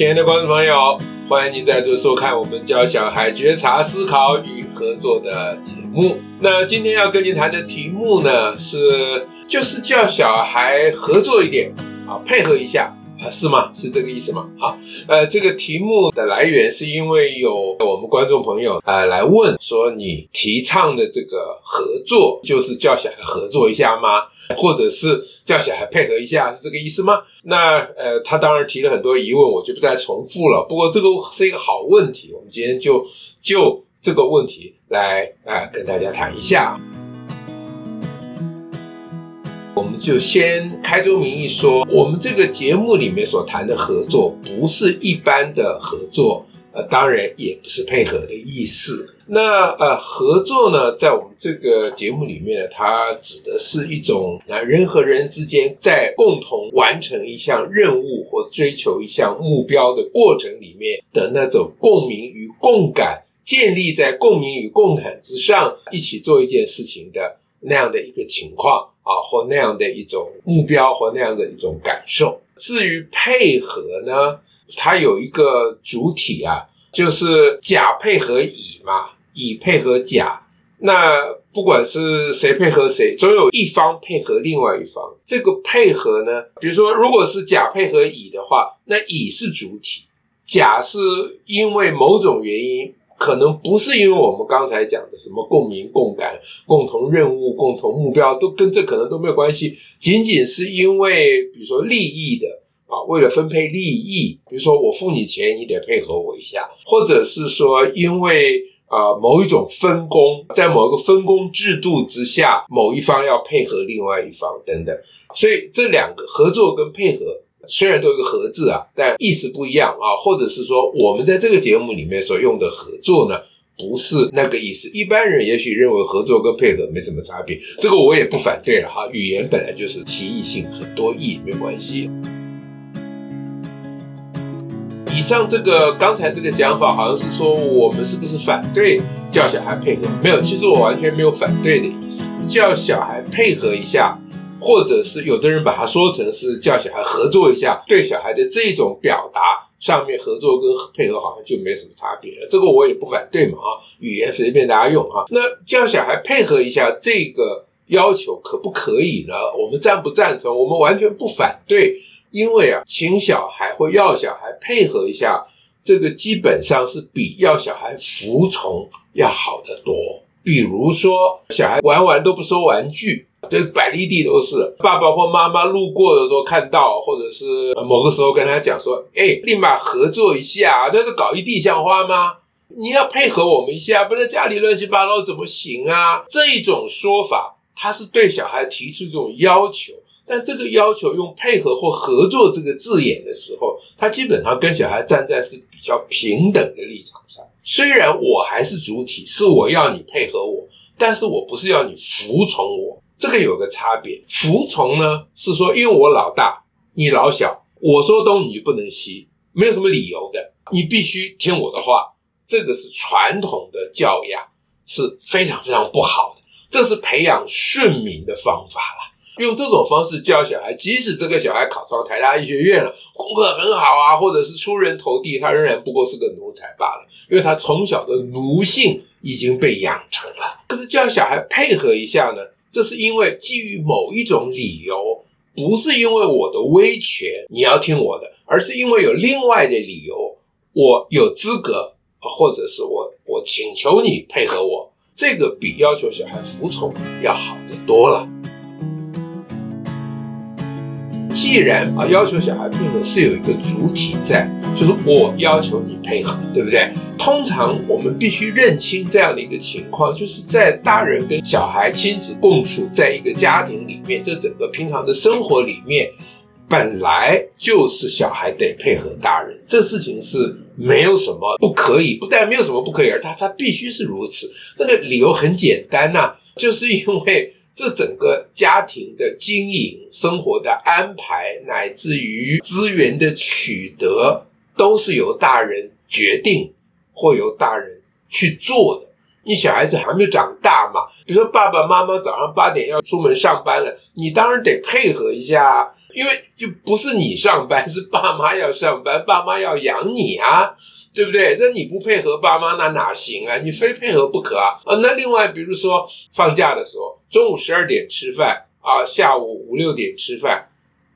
亲爱的观众朋友，欢迎您再度收看我们教小孩觉察、思考与合作的节目。那今天要跟您谈的题目呢，是就是叫小孩合作一点啊，配合一下。啊，是吗？是这个意思吗？好，呃，这个题目的来源是因为有我们观众朋友呃来问说，你提倡的这个合作，就是叫小孩合作一下吗？或者是叫小孩配合一下，是这个意思吗？那呃，他当然提了很多疑问，我就不再重复了。不过这个是一个好问题，我们今天就就这个问题来啊、呃、跟大家谈一下。我们就先开宗明义说，我们这个节目里面所谈的合作，不是一般的合作，呃，当然也不是配合的意思。那呃，合作呢，在我们这个节目里面呢，它指的是一种啊，人和人之间在共同完成一项任务或追求一项目标的过程里面的那种共鸣与共感，建立在共鸣与共感之上，一起做一件事情的那样的一个情况。啊，或那样的一种目标，或那样的一种感受。至于配合呢，它有一个主体啊，就是甲配合乙嘛，乙配合甲。那不管是谁配合谁，总有一方配合另外一方。这个配合呢，比如说，如果是甲配合乙的话，那乙是主体，甲是因为某种原因。可能不是因为我们刚才讲的什么共鸣、共感、共同任务、共同目标，都跟这可能都没有关系。仅仅是因为，比如说利益的啊，为了分配利益，比如说我付你钱，你得配合我一下，或者是说因为啊某一种分工，在某一个分工制度之下，某一方要配合另外一方等等，所以这两个合作跟配合。虽然都有个“合”字啊，但意思不一样啊，或者是说，我们在这个节目里面所用的“合作”呢，不是那个意思。一般人也许认为合作跟配合没什么差别，这个我也不反对了哈。语言本来就是歧义性很多义，没关系。以上这个刚才这个讲法，好像是说我们是不是反对叫小孩配合？没有，其实我完全没有反对的意思，叫小孩配合一下。或者是有的人把它说成是叫小孩合作一下，对小孩的这种表达上面合作跟配合好像就没什么差别了。这个我也不反对嘛啊，语言随便大家用哈。那叫小孩配合一下这个要求可不可以呢？我们赞不赞成？我们完全不反对，因为啊，请小孩或要小孩配合一下，这个基本上是比要小孩服从要好得多。比如说，小孩玩完都不收玩具。这百里地都是爸爸或妈妈路过的时候看到，或者是某个时候跟他讲说：“哎，立马合作一下，那是搞一地像花吗？你要配合我们一下，不然家里乱七八糟怎么行啊？”这一种说法，他是对小孩提出这种要求，但这个要求用配合或合作这个字眼的时候，他基本上跟小孩站在是比较平等的立场上。虽然我还是主体，是我要你配合我，但是我不是要你服从我。这个有个差别，服从呢是说，因为我老大，你老小，我说东你就不能西，没有什么理由的，你必须听我的话。这个是传统的教养，是非常非常不好的，这是培养顺民的方法了。用这种方式教小孩，即使这个小孩考上台大医学院了，功课很好啊，或者是出人头地，他仍然不过是个奴才罢了，因为他从小的奴性已经被养成了。可是教小孩配合一下呢？这是因为基于某一种理由，不是因为我的威权你要听我的，而是因为有另外的理由，我有资格，或者是我我请求你配合我，这个比要求小孩服从要好得多了。既然啊要求小孩配合是有一个主体在，就是我要求你配合，对不对？通常我们必须认清这样的一个情况，就是在大人跟小孩亲子共处在一个家庭里面，这整个平常的生活里面，本来就是小孩得配合大人，这事情是没有什么不可以，不但没有什么不可以，而他他必须是如此。那个理由很简单呐、就是因为这整个家庭的经营、生活的安排，乃至于资源的取得，都是由大人决定。或由大人去做的。你小孩子还没有长大嘛？比如说爸爸妈妈早上八点要出门上班了，你当然得配合一下。因为就不是你上班，是爸妈要上班，爸妈要养你啊，对不对？那你不配合爸妈，那哪行啊？你非配合不可啊！啊，那另外，比如说放假的时候，中午十二点吃饭啊，下午五六点吃饭，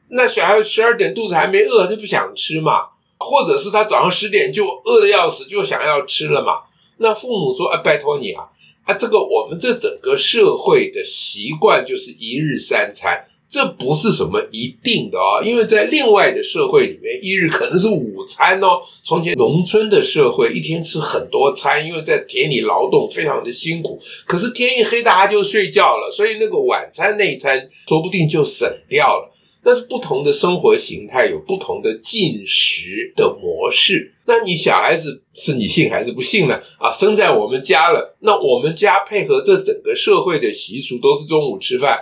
那小孩十二点肚子还没饿，就不想吃嘛，或者是他早上十点就饿的要死，就想要吃了嘛。那父母说：“啊，拜托你啊，啊，这个我们这整个社会的习惯就是一日三餐。”这不是什么一定的哦，因为在另外的社会里面，一日可能是午餐哦。从前农村的社会，一天吃很多餐，因为在田里劳动非常的辛苦。可是天一黑，大家就睡觉了，所以那个晚餐那一餐说不定就省掉了。但是不同的生活形态有不同的进食的模式。那你小孩子是你信还是不信呢？啊，生在我们家了，那我们家配合这整个社会的习俗，都是中午吃饭。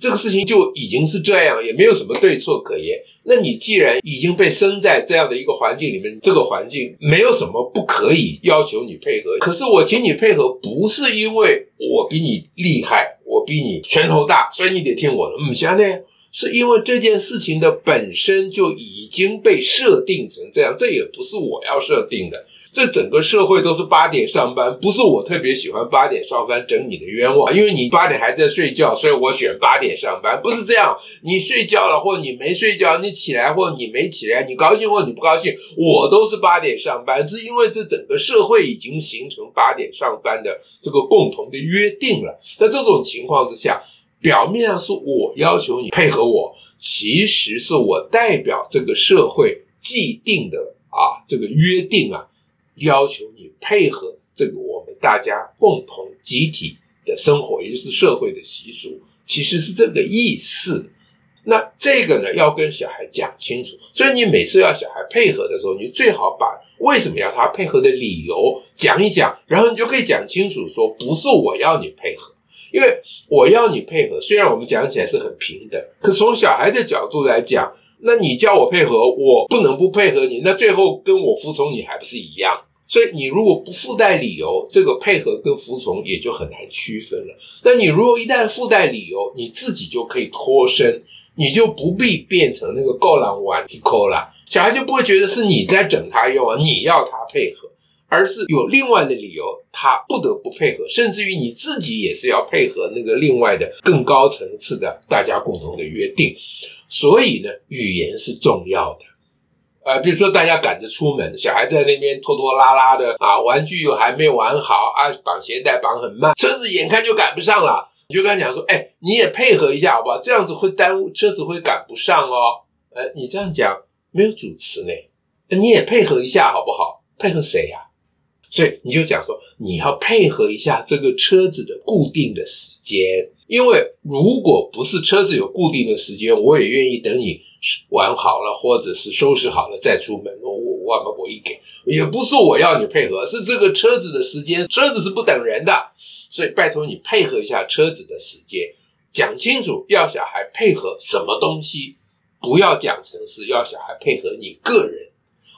这个事情就已经是这样，也没有什么对错可言。那你既然已经被生在这样的一个环境里面，这个环境没有什么不可以要求你配合。可是我请你配合，不是因为我比你厉害，我比你拳头大，所以你得听我的。嗯，现在，是因为这件事情的本身就已经被设定成这样，这也不是我要设定的。这整个社会都是八点上班，不是我特别喜欢八点上班整你的冤枉，因为你八点还在睡觉，所以我选八点上班，不是这样。你睡觉了，或你没睡觉，你起来或你没起来，你高兴或你不高兴，我都是八点上班，是因为这整个社会已经形成八点上班的这个共同的约定了。在这种情况之下，表面上是我要求你配合我，其实是我代表这个社会既定的啊这个约定啊。要求你配合这个我们大家共同集体的生活，也就是社会的习俗，其实是这个意思。那这个呢，要跟小孩讲清楚。所以你每次要小孩配合的时候，你最好把为什么要他配合的理由讲一讲，然后你就可以讲清楚说，不是我要你配合，因为我要你配合。虽然我们讲起来是很平等，可从小孩的角度来讲，那你叫我配合，我不能不配合你，那最后跟我服从你还不是一样？所以你如果不附带理由，这个配合跟服从也就很难区分了。但你如果一旦附带理由，你自己就可以脱身，你就不必变成那个够狼玩一扣了，小孩就不会觉得是你在整他用啊，你要他配合，而是有另外的理由，他不得不配合，甚至于你自己也是要配合那个另外的更高层次的大家共同的约定。所以呢，语言是重要的。呃，比如说大家赶着出门，小孩在那边拖拖拉拉的啊，玩具又还没玩好啊，绑鞋带绑很慢，车子眼看就赶不上了，你就跟他讲说，哎，你也配合一下好不好？这样子会耽误，车子会赶不上哦。呃，你这样讲没有主持呢，你也配合一下好不好？配合谁呀？所以你就讲说，你要配合一下这个车子的固定的时间，因为如果不是车子有固定的时间，我也愿意等你。玩好了，或者是收拾好了再出门，我我我我一给，也不是我要你配合，是这个车子的时间，车子是不等人的，所以拜托你配合一下车子的时间，讲清楚要小孩配合什么东西，不要讲成是要小孩配合你个人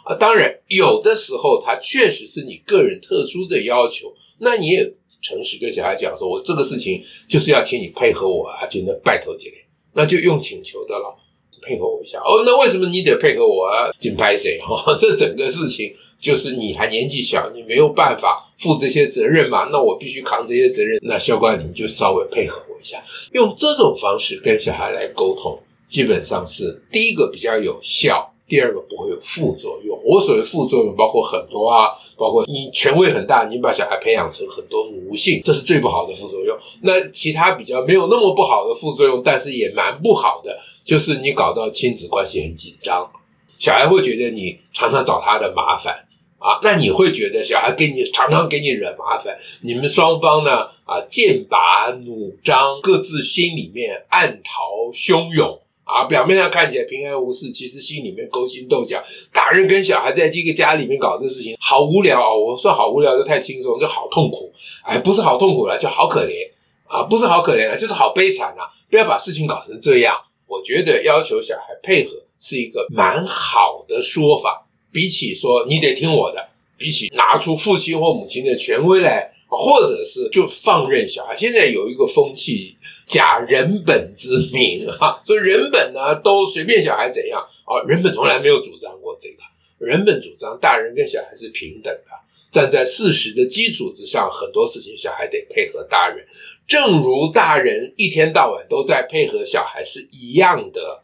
啊。当然，有的时候他确实是你个人特殊的要求，那你也诚实跟小孩讲说，我这个事情就是要请你配合我啊，真的拜托几连，那就用请求的了。配合我一下哦，那为什么你得配合我啊？紧拍谁？哈，这整个事情就是你还年纪小，你没有办法负这些责任嘛？那我必须扛这些责任。那校官你就稍微配合我一下，用这种方式跟小孩来沟通，基本上是第一个比较有效。第二个不会有副作用。我所谓副作用包括很多啊，包括你权威很大，你把小孩培养成很多奴性，这是最不好的副作用。那其他比较没有那么不好的副作用，但是也蛮不好的，就是你搞到亲子关系很紧张，小孩会觉得你常常找他的麻烦啊，那你会觉得小孩给你常常给你惹麻烦，你们双方呢啊剑拔弩张，各自心里面暗潮汹涌。啊，表面上看起来平安无事，其实心里面勾心斗角。大人跟小孩在这个家里面搞这事情，好无聊哦。我说好无聊就太轻松，就好痛苦。哎，不是好痛苦了，就好可怜啊！不是好可怜了，就是好悲惨啊！不要把事情搞成这样。我觉得要求小孩配合是一个蛮好的说法，比起说你得听我的，比起拿出父亲或母亲的权威来。或者是就放任小孩。现在有一个风气，假人本之名啊，所以人本呢都随便小孩怎样啊，人本从来没有主张过这个，人本主张大人跟小孩是平等的，站在事实的基础之上，很多事情小孩得配合大人，正如大人一天到晚都在配合小孩是一样的。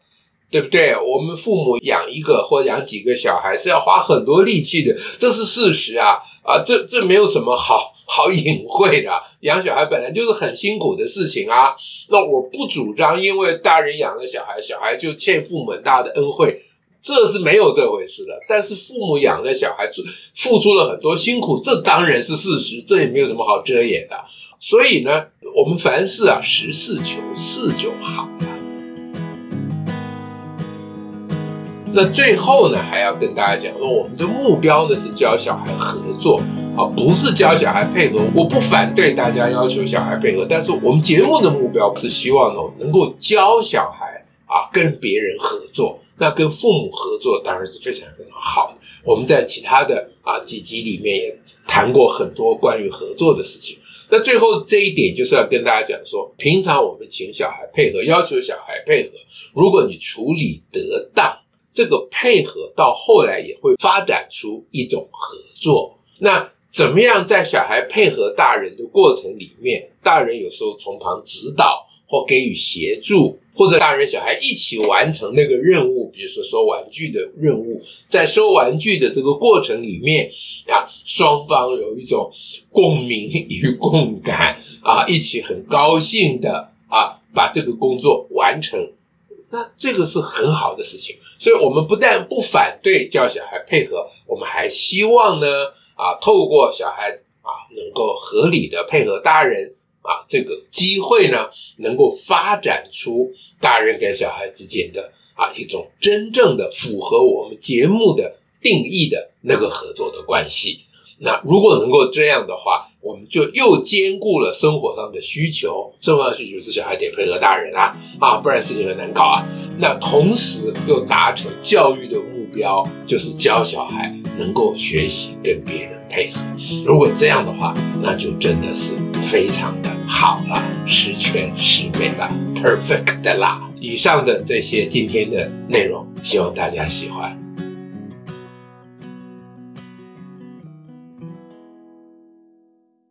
对不对？我们父母养一个或养几个小孩是要花很多力气的，这是事实啊！啊，这这没有什么好 好隐晦的。养小孩本来就是很辛苦的事情啊。那我不主张，因为大人养了小孩，小孩就欠父母很大的恩惠，这是没有这回事的。但是父母养了小孩，付出了很多辛苦，这当然是事实，这也没有什么好遮掩的。所以呢，我们凡事啊，实事求是就好那最后呢，还要跟大家讲说，我们的目标呢是教小孩合作啊，不是教小孩配合。我不反对大家要求小孩配合，但是我们节目的目标是希望呢，能够教小孩啊跟别人合作。那跟父母合作当然是非常非常好的。我们在其他的啊几集里面也谈过很多关于合作的事情。那最后这一点就是要跟大家讲说，平常我们请小孩配合，要求小孩配合，如果你处理得当。这个配合到后来也会发展出一种合作。那怎么样在小孩配合大人的过程里面，大人有时候从旁指导或给予协助，或者大人小孩一起完成那个任务，比如说收玩具的任务，在收玩具的这个过程里面啊，双方有一种共鸣与共感啊，一起很高兴的啊，把这个工作完成。那这个是很好的事情，所以我们不但不反对叫小孩配合，我们还希望呢啊，透过小孩啊能够合理的配合大人啊，这个机会呢，能够发展出大人跟小孩之间的啊一种真正的符合我们节目的定义的那个合作的关系。那如果能够这样的话，我们就又兼顾了生活上的需求，生活上的需求是小孩得配合大人啊，啊，不然事情很难搞啊。那同时又达成教育的目标，就是教小孩能够学习跟别人配合。如果这样的话，那就真的是非常的好了，十全十美了，perfect 的啦。以上的这些今天的内容，希望大家喜欢。